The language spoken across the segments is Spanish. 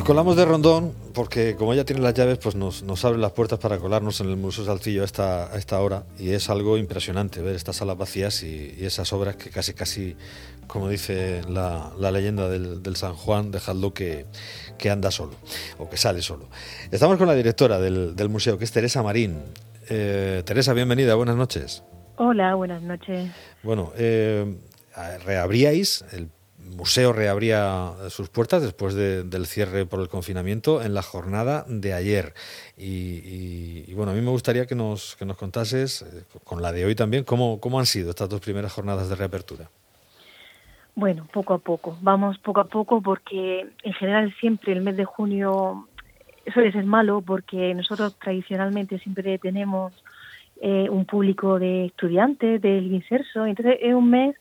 Nos colamos de rondón porque como ella tiene las llaves, pues nos, nos abre las puertas para colarnos en el Museo Salcillo a esta, a esta hora y es algo impresionante ver estas salas vacías y, esas obras que casi casi, como dice la, la leyenda del, del, San Juan, dejadlo que, que, anda solo o que sale solo. Estamos con la directora del, del museo, que es Teresa Marín. Eh, Teresa, bienvenida, buenas noches. Hola, buenas noches. Bueno, eh, reabríais el museo reabría sus puertas después del cierre por el confinamiento en la jornada de ayer. Y, bueno, a mí me gustaría que nos, que nos contases, eh, con la de hoy también, cómo, cómo han sido estas dos primeras jornadas de reapertura. Bueno, poco a poco. Vamos poco a poco porque en general siempre el mes de junio suele ser malo porque nosotros tradicionalmente siempre tenemos eh, un público de estudiantes del inserso. Entonces es un mes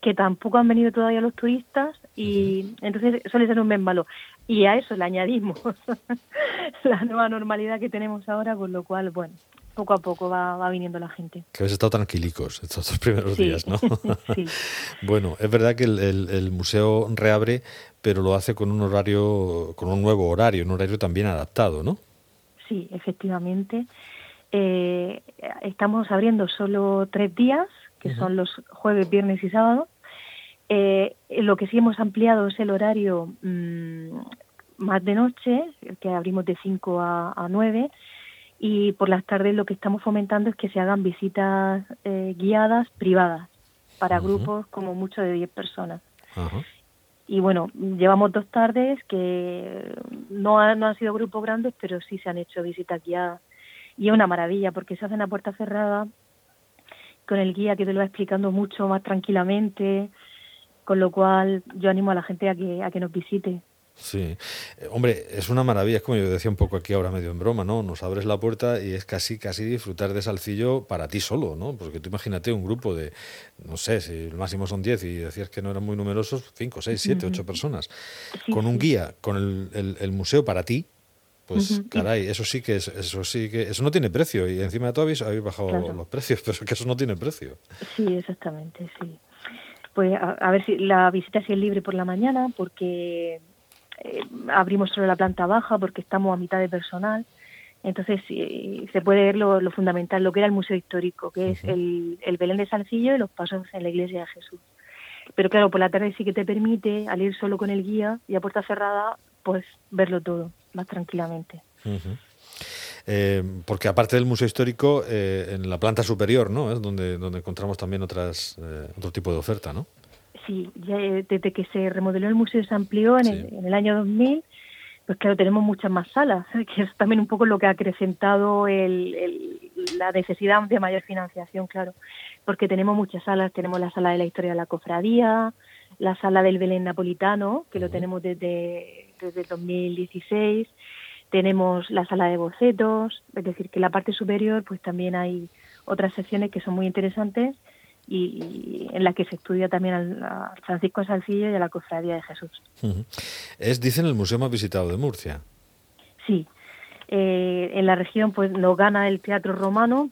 que tampoco han venido todavía los turistas y entonces suele ser un mes malo. Y a eso le añadimos la nueva normalidad que tenemos ahora, con lo cual, bueno, poco a poco va, viniendo la gente. Que habéis estado tranquilicos estos dos primeros días, ¿no? sí. Bueno, es verdad que el, museo reabre, pero lo hace con un horario, con un nuevo horario, un horario también adaptado, ¿no? Sí, efectivamente. Eh, estamos abriendo solo tres días, que son los jueves, viernes y sábado. Eh, lo que sí hemos ampliado es el horario mm, más de noche, que abrimos de 5 a, 9, y por las tardes lo que estamos fomentando es que se hagan visitas eh, guiadas privadas para grupos como mucho de 10 personas. Y bueno, llevamos dos tardes que no, no han sido grupos grandes, pero sí se han hecho visitas guiadas. Y es una maravilla porque se hacen a puerta cerrada con el guía que te lo va explicando mucho más tranquilamente, con lo cual yo animo a la gente a que, a que nos visite. Sí, eh, hombre, es una maravilla, es como yo decía un poco aquí ahora medio en broma, ¿no? Nos abres la puerta y es casi, casi disfrutar de Salcillo para ti solo, ¿no? Porque tú imagínate un grupo de, no sé, si el máximo son 10 y decías que no eran muy numerosos, 5, 6, 7, 8 personas, con un guía, con el, el museo para ti, pues caray, eso sí que es, eso sí que eso no tiene precio y encima de todo habéis, bajado los precios, pero que eso no tiene precio. Sí, exactamente, sí. Pues a, ver si la visita sí es libre por la mañana porque eh, abrimos solo la planta baja porque estamos a mitad de personal. Entonces se puede ver lo, fundamental, lo que era el museo histórico, que es el, el Belén de Salcillo y los pasos en la iglesia de Jesús. Pero claro, por la tarde sí que te permite, al ir solo con el guía y a puerta cerrada, pues verlo todo más tranquilamente. Eh, porque aparte del museo histórico, eh, en la planta superior, ¿no? Es donde, donde encontramos también otras, eh, otro tipo de oferta, ¿no? Sí, ya desde que se remodeló el museo se amplió en, el, en el año 2000, pues claro, tenemos muchas más salas, que es también un poco lo que ha acrecentado el, la necesidad de mayor financiación, claro, porque tenemos muchas salas, tenemos la sala de la historia de la cofradía, la sala del Belén napolitano, que lo tenemos desde desde 2016. Tenemos la sala de bocetos, es decir, que en la parte superior pues también hay otras secciones que son muy interesantes y, en las que se estudia también al, Francisco Salcillo y a la Cofradía de Jesús. Es, dicen, el museo más visitado de Murcia. Sí. Eh, en la región pues nos gana el Teatro Romano,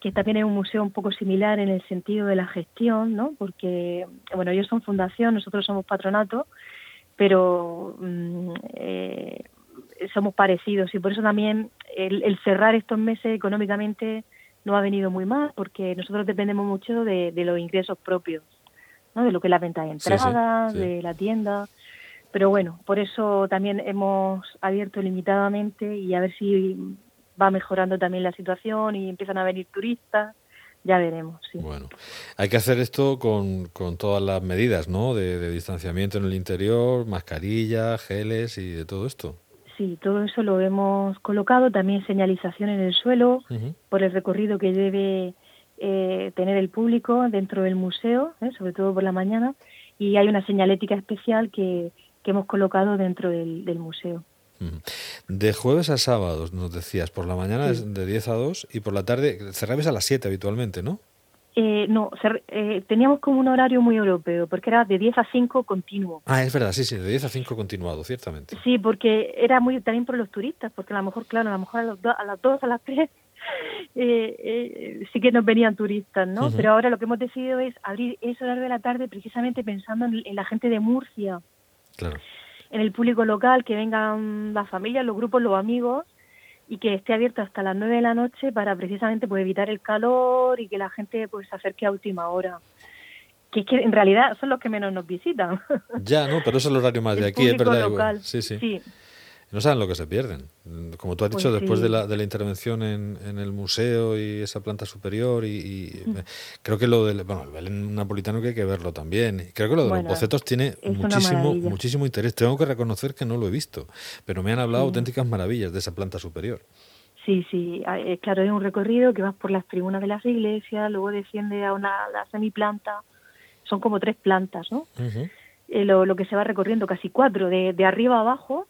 que también es un museo un poco similar en el sentido de la gestión, ¿no? Porque, bueno, ellos son fundación, nosotros somos patronato, pero mm, eh, somos parecidos y por eso también el, cerrar estos meses económicamente no ha venido muy mal porque nosotros dependemos mucho de, los ingresos propios, ¿no? de lo que es la venta de entradas, de la tienda. Pero bueno, por eso también hemos abierto limitadamente y a ver si va mejorando también la situación y empiezan a venir turistas ya veremos. Sí. Bueno, hay que hacer esto con, con todas las medidas, ¿no? De, distanciamiento en el interior, mascarilla, geles y de todo esto. Sí, todo eso lo hemos colocado, también señalización en el suelo por el recorrido que debe eh, tener el público dentro del museo, ¿eh? sobre todo por la mañana, y hay una señalética especial que, que hemos colocado dentro del, del museo. De jueves a sábados, nos decías, por la mañana de 10 a 2 y por la tarde cerrabas a las 7 habitualmente, ¿no? Eh, no, eh, teníamos como un horario muy europeo, porque era de 10 a 5 continuo. Ah, es verdad, sí, sí, de 10 a 5 continuado, ciertamente. Sí, porque era muy también por los turistas, porque a lo mejor, claro, a lo mejor a, las 2, a las 3 eh, sí que nos venían turistas, ¿no? Pero ahora lo que hemos decidido es abrir ese horario de la tarde precisamente pensando en, en la gente de Murcia. Claro en el público local, que vengan las familias, los grupos, los amigos y que esté abierto hasta las 9 de la noche para precisamente pues, evitar el calor y que la gente pues se acerque a última hora. Que es que en realidad son los que menos nos visitan. Ya, no, pero es el horario más de aquí, es verdad. Igual. Sí, sí, sí. No saben lo que se pierden. Como tú has dicho, pues después de, la, de la intervención en, en, el museo y esa planta superior, y, mm. creo que lo del bueno, el Belén napolitano que hay que verlo también. Creo que lo de los bocetos tiene muchísimo, muchísimo interés. Tengo que reconocer que no lo he visto, pero me han hablado auténticas maravillas de esa planta superior. Sí, sí, eh, claro, hay un recorrido que vas por las tribunas de las iglesias, luego desciende a una la semiplanta, son como tres plantas, ¿no? Eh, lo, lo, que se va recorriendo, casi cuatro, de, de arriba a abajo,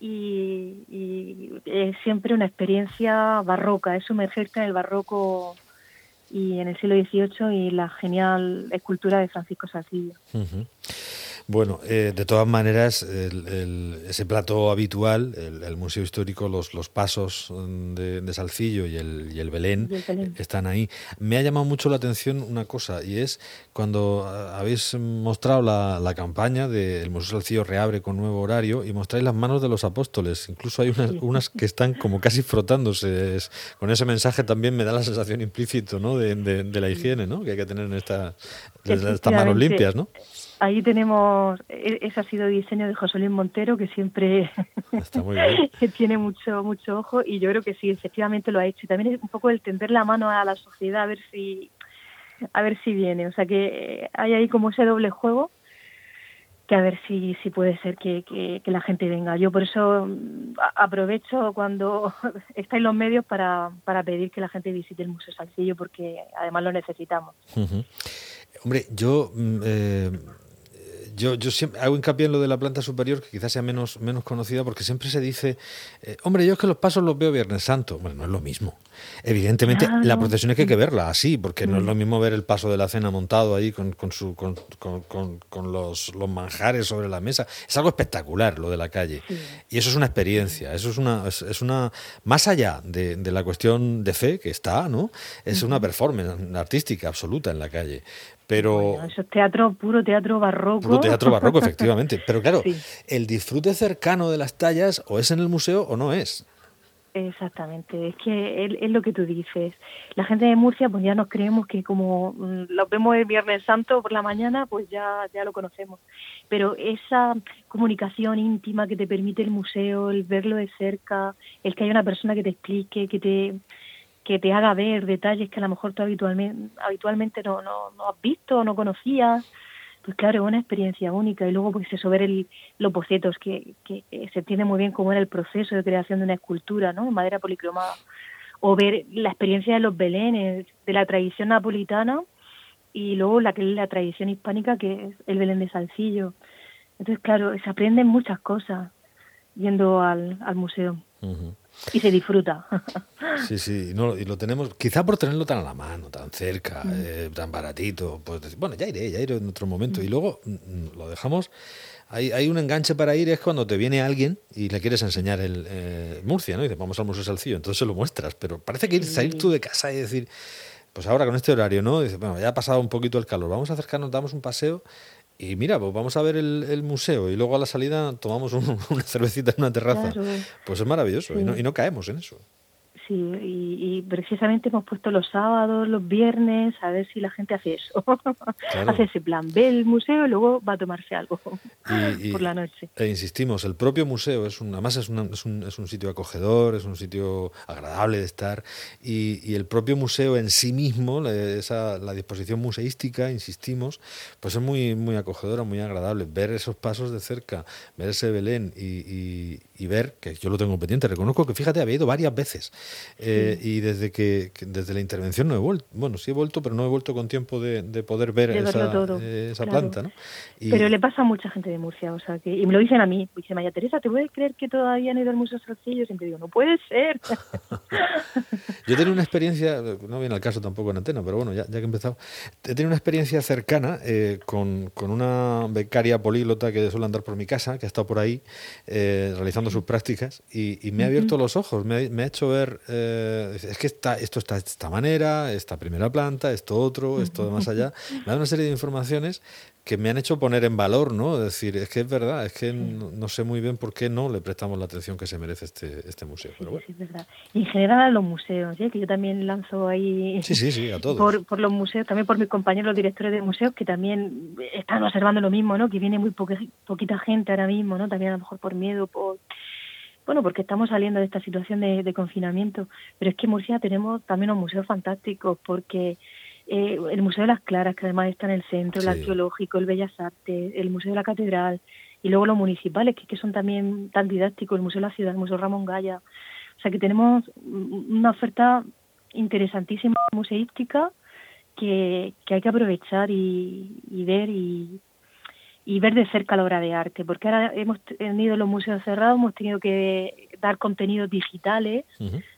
y, es siempre una experiencia barroca, es sumergirte en el barroco y en el siglo XVIII y la genial escultura de Francisco Salcillo. Bueno, eh, de todas maneras, ese plato habitual, el, Museo Histórico, los, los pasos de, Salcillo y el, y el, Belén, están ahí. Me ha llamado mucho la atención una cosa, y es cuando habéis mostrado la, campaña del Museo Salcillo reabre con nuevo horario y mostráis las manos de los apóstoles. Incluso hay unas, unas que están como casi frotándose. con ese mensaje también me da la sensación implícito ¿no? de, de, la higiene ¿no? que hay que tener en esta, estas manos limpias, ¿no? Ahí tenemos, e-, ese ha sido diseño de José Luis Montero, que siempre tiene mucho mucho ojo, y yo creo que sí, efectivamente lo ha hecho. Y también es un poco el tender la mano a la sociedad a ver si a ver si viene. O sea que eh, hay ahí como ese doble juego que a ver si, si puede ser que, que, la gente venga. Yo por eso mm, aprovecho cuando estáis los medios para, para pedir que la gente visite el Museo Salcillo porque además lo necesitamos. Hombre, yo mm, eh, yo, yo siempre hago hincapié en lo de la planta superior, que quizás sea menos, menos conocida, porque siempre se dice, eh, hombre, yo es que los pasos los veo Viernes Santo. Bueno, no es lo mismo. Evidentemente, la procesión hay que, verla así, porque no es lo mismo ver el paso de la cena montado ahí con, con, su, con, con los, los, manjares sobre la mesa. Es algo espectacular lo de la calle. Y eso es una experiencia, eso es una, es, una más allá de, de, la cuestión de fe que está, ¿no? Es una performance artística absoluta en la calle. Pero eso es teatro, puro teatro barroco. Puro teatro barroco, efectivamente. Pero claro, el disfrute cercano de las tallas o es en el museo o no es. Exactamente, es que es, lo que tú dices. La gente de Murcia, pues ya nos creemos que como mm, lo vemos el Viernes Santo por la mañana, pues ya, ya lo conocemos. Pero esa comunicación íntima que te permite el museo, el verlo de cerca, el que haya una persona que te explique, que te que te haga ver detalles que a lo mejor tú habitualmente, habitualmente no, no, has visto o no conocías, pues claro, es una experiencia única. Y luego, pues eso, ver el, los bocetos, que, que, se entiende muy bien cómo era el proceso de creación de una escultura, ¿no? En madera policromada. O ver la experiencia de los belenes, de la tradición napolitana y luego la que es la tradición hispánica, que es el belén de Salcillo. Entonces, claro, se aprenden muchas cosas yendo al, al museo. Y se disfruta. Sí, sí, no, y lo tenemos, quizá por tenerlo tan a la mano, tan cerca, mm. eh, tan baratito, pues bueno, ya iré, ya iré en otro momento. Y mm. luego mm, lo dejamos, hay, hay un enganche para ir, es cuando te viene alguien y le quieres enseñar el eh, Murcia, ¿no? Y dices, vamos al Museo Salcillo, entonces se lo muestras, pero parece que ir, salir tú de casa y decir, pues ahora con este horario, ¿no? Dices, bueno, ya ha pasado un poquito el calor, vamos a acercarnos, damos un paseo y mira, pues vamos a ver el, museo y luego a la salida tomamos una cervecita en una terraza. Pues es maravilloso y, no, y no caemos en eso. Sí, y, precisamente hemos puesto los sábados, los viernes, a ver si la gente hace eso. hace ese plan, ve el museo y luego va a tomarse algo por la noche. E insistimos, el propio museo es un, además es, es, un, es un sitio acogedor, es un sitio agradable de estar y, y el propio museo en sí mismo, esa, la disposición museística, insistimos, pues es muy, muy acogedora, muy agradable. Ver esos pasos de cerca, ver ese Belén y, y ver, que yo lo tengo pendiente, reconozco que fíjate, había ido varias veces eh, y desde que, desde la intervención no he vuelto, bueno, sí he vuelto, pero no he vuelto con tiempo de, poder ver esa, eh, esa planta, ¿no? pero le pasa a mucha gente de Murcia, o sea, que, y me lo dicen a mí, dice María Teresa, ¿te puedes creer que todavía han ido al Museo Salcillo? Siempre digo, no puede ser. yo he tenido una experiencia, no viene al caso tampoco en antena, pero bueno, ya, ya que he empezado, he tenido una experiencia cercana eh, con, con, una becaria políglota que suele andar por mi casa, que ha estado por ahí realizando sus prácticas y, me ha abierto los ojos, me ha, hecho ver, eh, es que está, esto está de esta manera, esta primera planta, esto otro, esto de más allá, me da una serie de informaciones que me han hecho poner en valor, ¿no? Es decir, es que es verdad, es que no, sé muy bien por qué no le prestamos la atención que se merece este, este museo. Pero bueno. Sí, es verdad. Y en general a los museos, ¿eh? que yo también lanzo ahí. Sí, sí, sí, a todos. Por, por los museos, también por mis compañeros directores de museos que también están observando lo mismo, ¿no? Que viene muy poquita gente ahora mismo, ¿no? También a lo mejor por miedo, por bueno, porque estamos saliendo de esta situación de, confinamiento, pero es que en Murcia tenemos también unos museos fantásticos, porque eh, el Museo de las Claras, que además está en el centro, el arqueológico, el Bellas Artes, el Museo de la Catedral, y luego los municipales, que, que son también tan didácticos, el Museo de la Ciudad, el Museo Ramón Gaya. O sea que tenemos una oferta interesantísima museística que, que hay que aprovechar y, y ver y, y ver de cerca la obra de arte, porque ahora hemos tenido los museos cerrados, hemos tenido que dar contenidos digitales,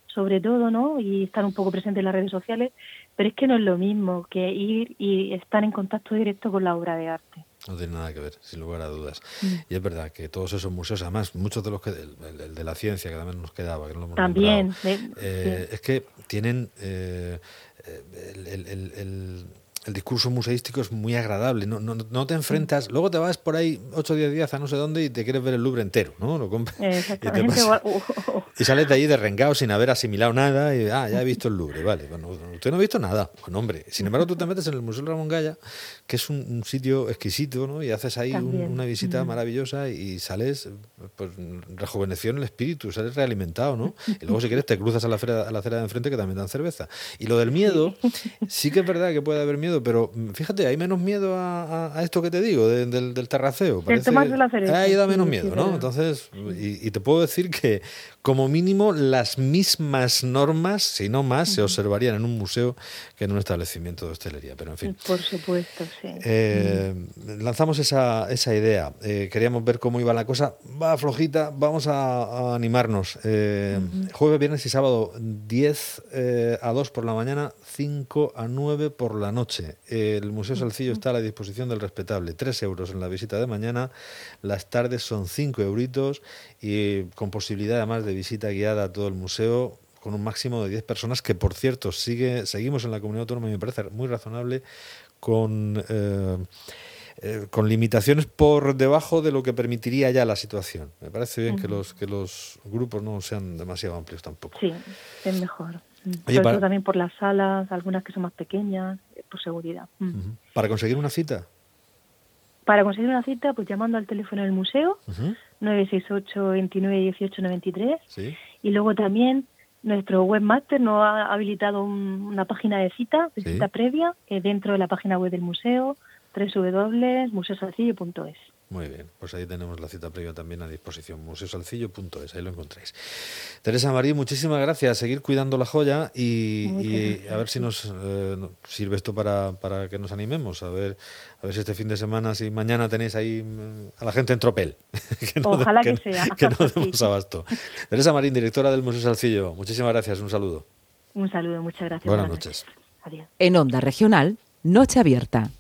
sobre todo, ¿no? Y estar un poco presente en las redes sociales, pero es que no es lo mismo que ir y estar en contacto directo con la obra de arte. No tiene nada que ver, sin lugar a dudas. Mm. Y es verdad que todos esos museos, además, muchos de los que, el, de la ciencia, que también nos quedaba, que no lo hemos También. Eh, es que tienen eh, el el discurso museístico es muy agradable, no, no, no, te enfrentas, luego te vas por ahí 8 o 10 días a no sé dónde y te quieres ver el Louvre entero, ¿no? Lo y, sales de ahí derrengado sin haber asimilado nada y, ah, ya he visto el Louvre, vale, bueno, usted no ha visto nada, bueno, hombre, sin embargo tú te metes en el Museo Ramón Gaya, que es un, sitio exquisito, ¿no? Y haces ahí una visita maravillosa y sales, pues, rejuvenecido en el espíritu, sales realimentado, ¿no? Y luego si quieres te cruzas a la, a la acera de enfrente que también dan cerveza. Y lo del miedo, sí que es verdad que puede haber miedo pero fíjate, hay menos miedo a, esto que te digo, del, del, terraceo. Parece, ahí da menos miedo, ¿no? Entonces, y, te puedo decir que como mínimo las mismas normas, si no más, se observarían en un museo que en un establecimiento de hostelería. Pero en fin. Por supuesto, sí. Eh, lanzamos esa, esa idea. Eh, queríamos ver cómo iba la cosa. Va flojita, vamos a, animarnos. Eh, jueves, viernes y sábado, 10 a 2 por la mañana, 5 a 9 por la noche. El Museo Salcillo está a la disposición del respetable. 3 euros en la visita de mañana. Las tardes son 5 euritos y con posibilidad además de visita guiada a todo el museo con un máximo de 10 personas, que por cierto sigue, seguimos en la comunidad autónoma y me parece muy razonable, con, eh, eh, con limitaciones por debajo de lo que permitiría ya la situación. Me parece bien que, los, que los grupos no sean demasiado amplios tampoco. Sí, es mejor. Oye, también por las salas, algunas que son más pequeñas, por seguridad. ¿Para conseguir una cita? Para conseguir una cita, pues llamando al teléfono del museo, 968 29 18 93. Y luego también nuestro webmaster nos ha habilitado una página de cita, de cita previa, que dentro de la página web del museo, www.museosalcillo.es. Muy bien, pues ahí tenemos la cita previa también a disposición, museosalcillo.es, ahí lo encontráis. Teresa María, muchísimas gracias, seguir cuidando la joya y, a ver si nos eh, sirve esto para, para, que nos animemos, a ver, a ver si este fin de semana, si mañana tenéis ahí mm, a la gente en tropel. Ojalá que, sea. Que no demos abasto. Teresa Marín, directora del Museo Salcillo, muchísimas gracias, un saludo. Un saludo, muchas gracias. Buenas noches. Adiós. En Onda Regional, Noche Abierta.